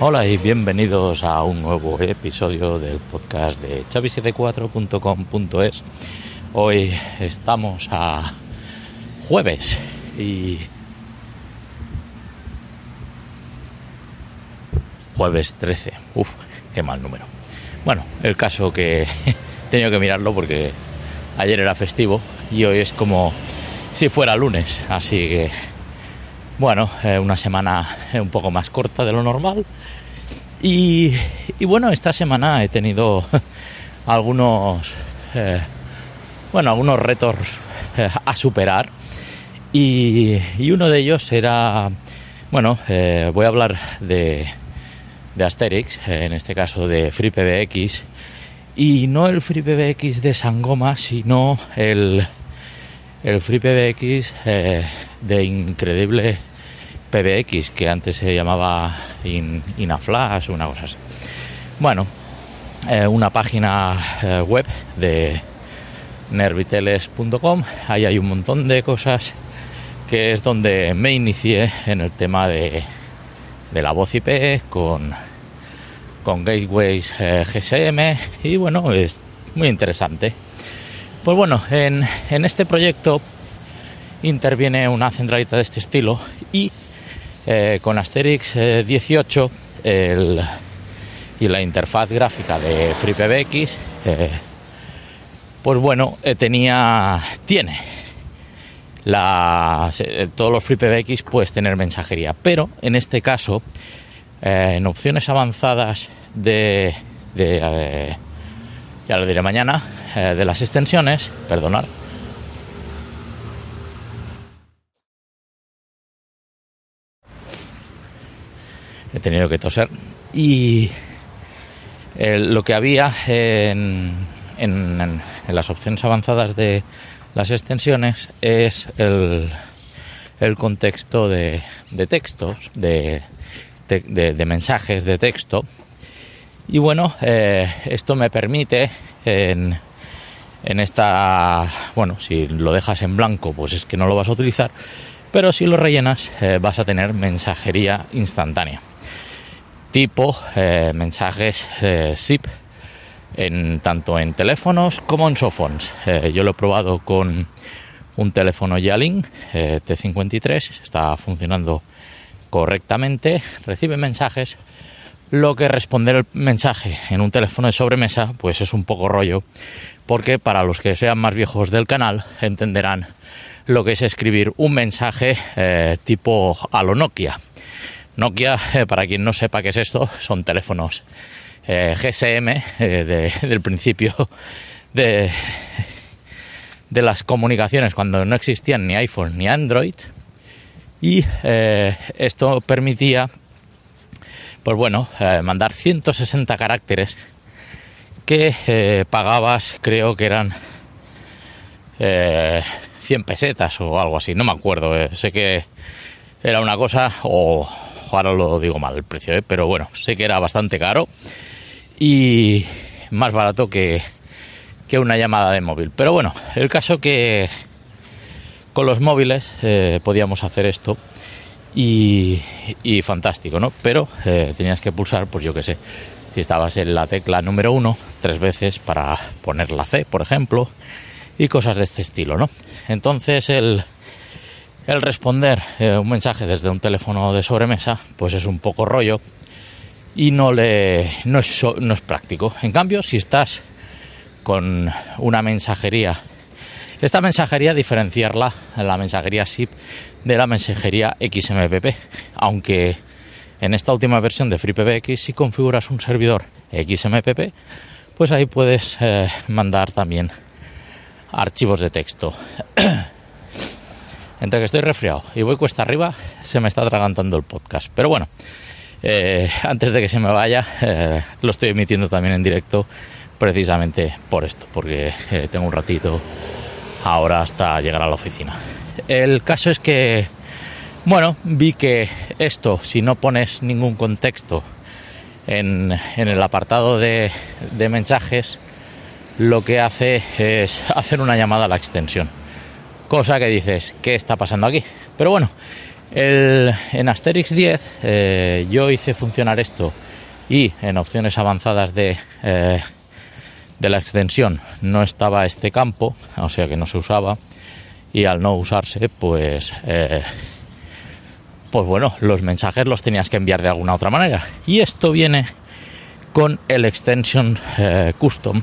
Hola y bienvenidos a un nuevo episodio del podcast de chavi74.com.es. Hoy estamos a jueves y jueves 13. Uf, qué mal número. Bueno, el caso que he tenido que mirarlo porque ayer era festivo y hoy es como si fuera lunes, así que bueno, eh, una semana un poco más corta de lo normal. Y, bueno, esta semana he tenido algunos, eh, bueno, algunos retos eh, a superar. Y, uno de ellos era, bueno, voy a hablar de, de Asterix, en este caso de FreePBX. Y no el FreePBX de Sangoma, sino el, el FreePBX de increíble PBX, que antes se llamaba In, Inaflash una cosa así. Bueno, eh, una página eh, web de nerviteles.com, ahí hay un montón de cosas que es donde me inicié en el tema de, de la voz IP con, con gateways eh, GSM y bueno, es muy interesante. Pues bueno, en, en este proyecto interviene una centralita de este estilo y eh, con Asterix 18 eh, y la interfaz gráfica de FreePBX, eh, pues bueno, tenía, tiene la, todos los FreePBX puedes tener mensajería, pero en este caso, en opciones avanzadas de, de ya lo diré mañana, de las extensiones, perdonad, he tenido que toser. Y eh, lo que había en, las opciones avanzadas de las extensiones es el, contexto de, textos, de, mensajes de texto. Y bueno, eh, esto me permite en, en esta, bueno, si lo dejas en blanco, pues es que no lo vas a utilizar, pero si lo rellenas, eh, vas a tener mensajería instantánea tipo eh, mensajes eh, SIP en tanto en teléfonos como en softphones. Eh, yo lo he probado con un teléfono Yalin T53, está funcionando correctamente, recibe mensajes. Lo que responder el mensaje en un teléfono de sobremesa, pues es un poco rollo, porque para los que sean más viejos del canal entenderán lo que es escribir un mensaje tipo a lo Nokia Nokia, eh, para quien no sepa qué es esto, son teléfonos eh, GSM eh, del principio de, de las comunicaciones cuando no existían ni iPhone ni Android. Y esto permitía pues bueno mandar 160 caracteres que pagabas creo que eran 100 pesetas o algo así no me acuerdo sé que era una cosa o ahora lo digo mal el precio, ¿eh? pero bueno, sé que era bastante caro y más barato que, que una llamada de móvil. Pero bueno, el caso que con los móviles eh, podíamos hacer esto y, y, fantástico, ¿no? Pero eh, tenías que pulsar, pues yo qué sé, si estabas en la tecla número uno tres veces para poner la C, por ejemplo, y cosas de este estilo, ¿no? Entonces el el responder eh, un mensaje desde un teléfono de sobremesa, pues es un poco rollo y no, le, es práctico. En cambio, si estás con una mensajería, esta mensajería diferenciarla, la mensajería SIP, de la mensajería XMPP, aunque en esta última versión de FreePBX si configuras un servidor XMPP, pues ahí puedes eh, mandar también archivos de texto. entre que estoy resfriado y voy cuesta arriba, se me está atragantando el podcast. Pero bueno, eh, antes de que se me vaya, eh, lo estoy emitiendo también en directo precisamente por esto, porque eh, tengo un ratito ahora hasta llegar a la oficina. El caso es que, bueno, vi que esto, si no pones ningún contexto en, en el apartado de, de mensajes, lo que hace es hacer una llamada a la extensión Cosa que dices, ¿qué está pasando aquí? Pero bueno, en Asterix 10 eh, yo hice funcionar esto y en opciones avanzadas de, eh, de la extensión no estaba este campo, o sea que no se usaba y al no usarse pues eh, pues bueno los mensajes los tenías que enviar de alguna otra manera y esto viene con el extension custom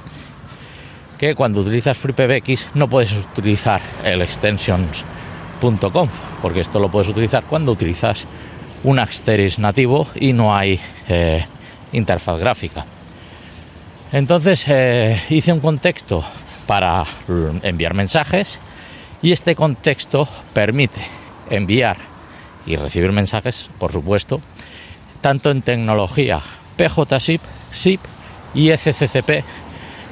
que cuando utilizas FreePBX no puedes utilizar el extensions.conf porque esto lo puedes utilizar cuando utilizas un Asterix nativo y no hay eh, interfaz gráfica. Entonces eh, hice un contexto para enviar mensajes y este contexto permite enviar y recibir mensajes, por supuesto, tanto en tecnología PJSIP, SIP y SCCP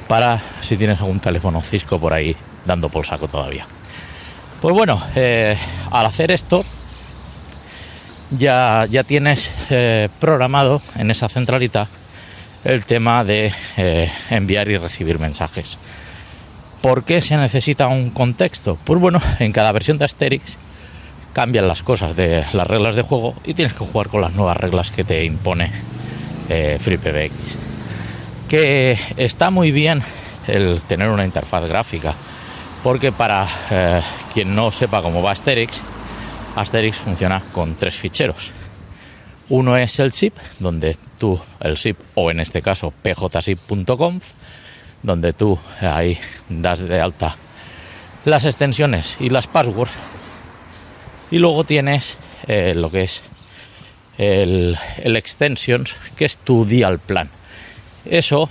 para si tienes algún teléfono Cisco por ahí dando por saco todavía. Pues bueno, eh, al hacer esto ya, ya tienes eh, programado en esa centralita el tema de eh, enviar y recibir mensajes. ¿Por qué se necesita un contexto? Pues bueno, en cada versión de Asterix cambian las cosas de las reglas de juego y tienes que jugar con las nuevas reglas que te impone FreePBX. Que está muy bien el tener una interfaz gráfica porque para eh, quien no sepa cómo va Asterix, Asterix funciona con tres ficheros. Uno es el zip, donde tú, el zip, o en este caso pjzip.conf, donde tú ahí das de alta las extensiones y las passwords. Y luego tienes eh, lo que es el, el, extensions, que es tu dial plan. Eso,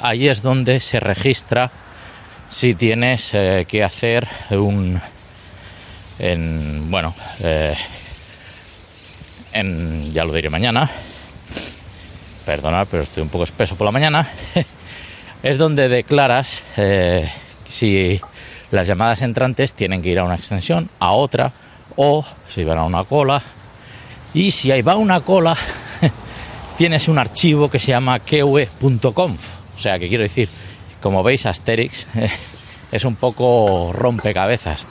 ahí es donde se registra si tienes eh, que hacer un en, bueno eh, en, ya lo diré mañana. Perdonad pero estoy un poco espeso por la mañana. Es donde declaras eh, si las llamadas entrantes tienen que ir a una extensión a otra o si van a una cola y si ahí va una cola tienes un archivo que se llama keue.conf o sea que quiero decir como veis, Asterix es un poco rompecabezas.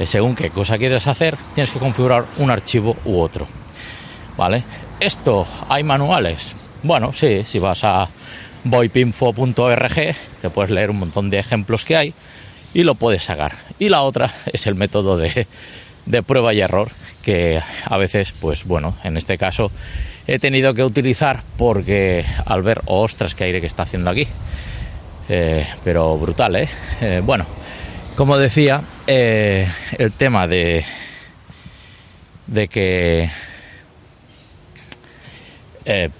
Eh, según qué cosa quieres hacer, tienes que configurar un archivo u otro. ¿Vale? Esto, ¿hay manuales? Bueno, sí, si vas a voipinfo.org te puedes leer un montón de ejemplos que hay y lo puedes sacar. Y la otra es el método de, de prueba y error que a veces, pues bueno, en este caso he tenido que utilizar porque al ver, oh, ostras, qué aire que está haciendo aquí eh, pero brutal, ¿eh? ¿eh? Bueno, como decía, eh, el tema de, de que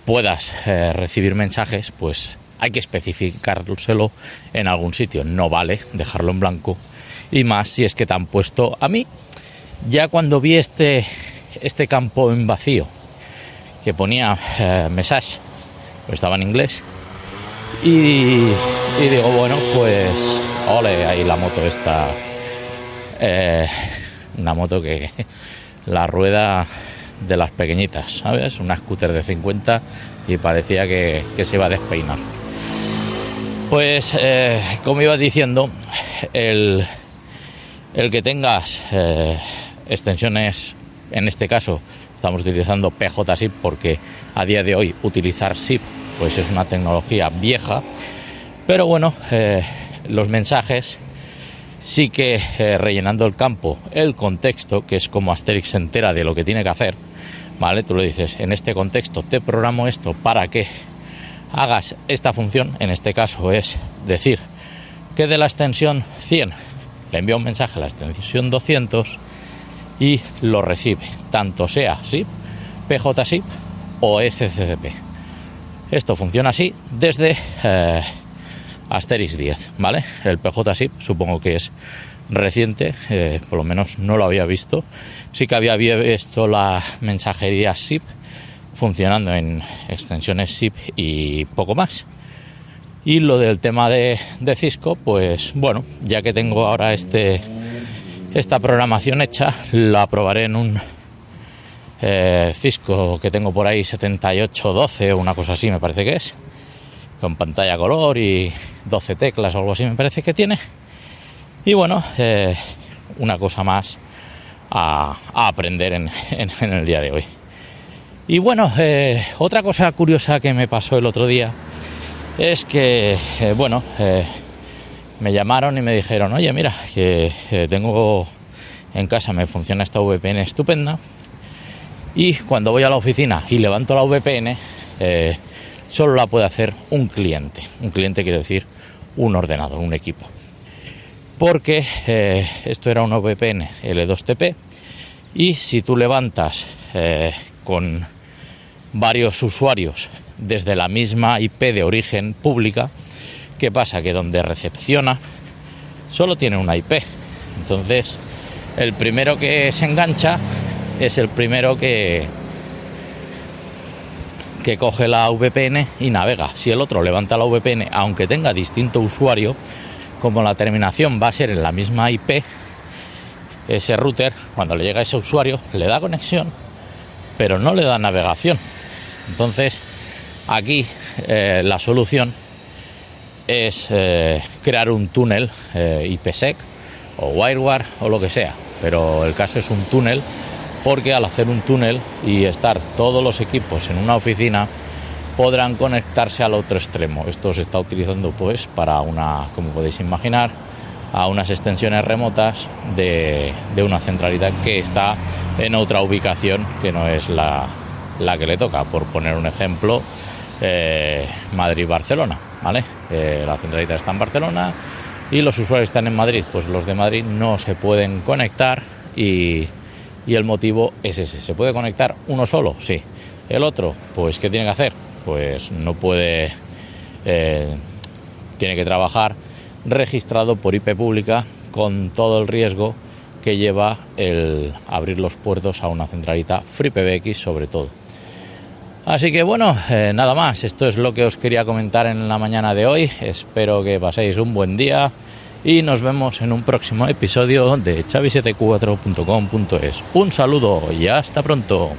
puedas recibir mensajes, pues hay que especificárselo en algún sitio. No vale dejarlo en blanco. Y más si es que te han puesto a mí. Ya cuando vi este, este campo en vacío que ponía message, pues estaba en inglés, y, digo, bueno, pues, ole, ahí la moto está. Eh, una moto que la rueda de las pequeñitas, ¿sabes? Una scooter de 50 y parecía que, se iba a despeinar. Pues, eh, como iba diciendo, el, el que tengas eh, extensiones, en este caso estamos utilizando PJSIP porque a día de hoy utilizar SIP pues es una tecnología vieja, pero bueno, eh, los mensajes sí que eh, rellenando el campo, el contexto, que es como Asterix se entera de lo que tiene que hacer, ¿vale? Tú le dices, en este contexto te programo esto para que hagas esta función, en este caso es decir que de la extensión 100 le envía un mensaje a la extensión 200 y lo recibe, tanto sea SIP, PJSIP o SCCP. Esto funciona así desde eh, Asterix 10, ¿vale? El PJ SIP supongo que es reciente, eh, por lo menos no lo había visto. Sí que había visto la mensajería SIP funcionando en extensiones SIP y poco más. Y lo del tema de, de Cisco, pues bueno, ya que tengo ahora este esta programación hecha, la probaré en un eh, Cisco que tengo por ahí 7812 o una cosa así me parece que es con pantalla color y 12 teclas o algo así me parece que tiene y bueno eh, una cosa más a, aprender en, el día de hoy. Y bueno, eh, otra cosa curiosa que me pasó el otro día es que, bueno, me llamaron y me dijeron, oye, mira, que tengo en casa, me funciona esta VPN estupenda, y cuando voy a la oficina y levanto la VPN, solo la puede hacer un cliente. Un cliente quiere decir un ordenador, un equipo. Porque eh, esto era un VPN L2TP y si tú levantas eh, con varios usuarios desde la misma IP de origen pública, ¿qué pasa? Que donde recepciona solo tiene una IP. Entonces, el primero que se engancha es el primero que, que coge la VPN y navega. Si el otro levanta la VPN, aunque tenga distinto usuario, como la terminación va a ser en la misma IP, ese router, cuando le llega a ese usuario, le da conexión, pero no le da navegación. Entonces, aquí eh, la solución es eh, crear un túnel eh, IPsec o WireWare o lo que sea, pero el caso es un túnel porque al hacer un túnel y estar todos los equipos en una oficina, podrán conectarse al otro extremo. Esto se está utilizando pues para una, como podéis imaginar, a unas extensiones remotas de, una centralidad que está en otra ubicación que no es la, que le toca. Por poner un ejemplo, eh, Madrid-Barcelona, ¿vale? Eh, la centralidad está en Barcelona y los usuarios están en Madrid. Pues los de Madrid no se pueden conectar y, y el motivo es ese. ¿Se puede conectar uno solo? Sí. El otro, pues ¿qué tiene que hacer? pues no puede, eh, tiene que trabajar registrado por IP pública con todo el riesgo que lleva el abrir los puertos a una centralita FreePBX sobre todo. Así que bueno, eh, nada más, esto es lo que os quería comentar en la mañana de hoy. Espero que paséis un buen día y nos vemos en un próximo episodio de chavi74.com.es. Un saludo y hasta pronto.